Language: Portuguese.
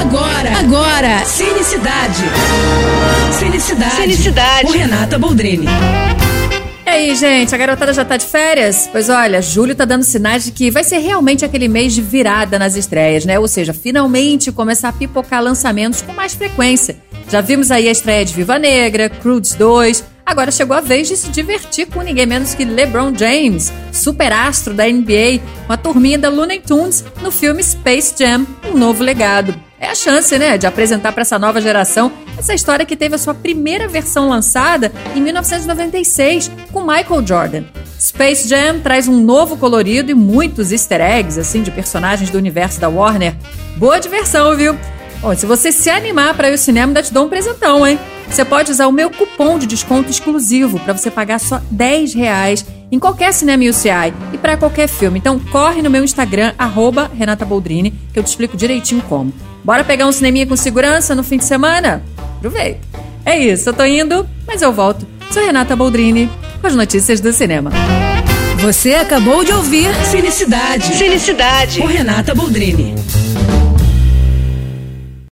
Agora, agora, Cinecidade. Cinecidade. Cinecidade. Com Renata Boldrini. E aí, gente, a garotada já tá de férias? Pois olha, julho tá dando sinais de que vai ser realmente aquele mês de virada nas estreias, né? Ou seja, finalmente começar a pipocar lançamentos com mais frequência. Já vimos aí a estreia de Viva Negra, Crudes 2. Agora chegou a vez de se divertir com ninguém menos que LeBron James, superastro da NBA, com a turminha da Looney Tunes no filme Space Jam, um novo legado. É a chance, né, de apresentar para essa nova geração essa história que teve a sua primeira versão lançada em 1996 com Michael Jordan. Space Jam traz um novo colorido e muitos easter eggs assim de personagens do universo da Warner. Boa diversão, viu? Bom, se você se animar para ir ao cinema, ainda te dou um presentão, hein? Você pode usar o meu cupom de desconto exclusivo para você pagar só 10 reais em qualquer cinema UCI e para qualquer filme. Então corre no meu Instagram, arroba Renata Boldrini, que eu te explico direitinho como. Bora pegar um cineminha com segurança no fim de semana? Aproveita. É isso, eu tô indo, mas eu volto. Sou Renata Boldrini com as notícias do cinema. Você acabou de ouvir Cinecidade. Cinecidade. Com Renata Boldrini.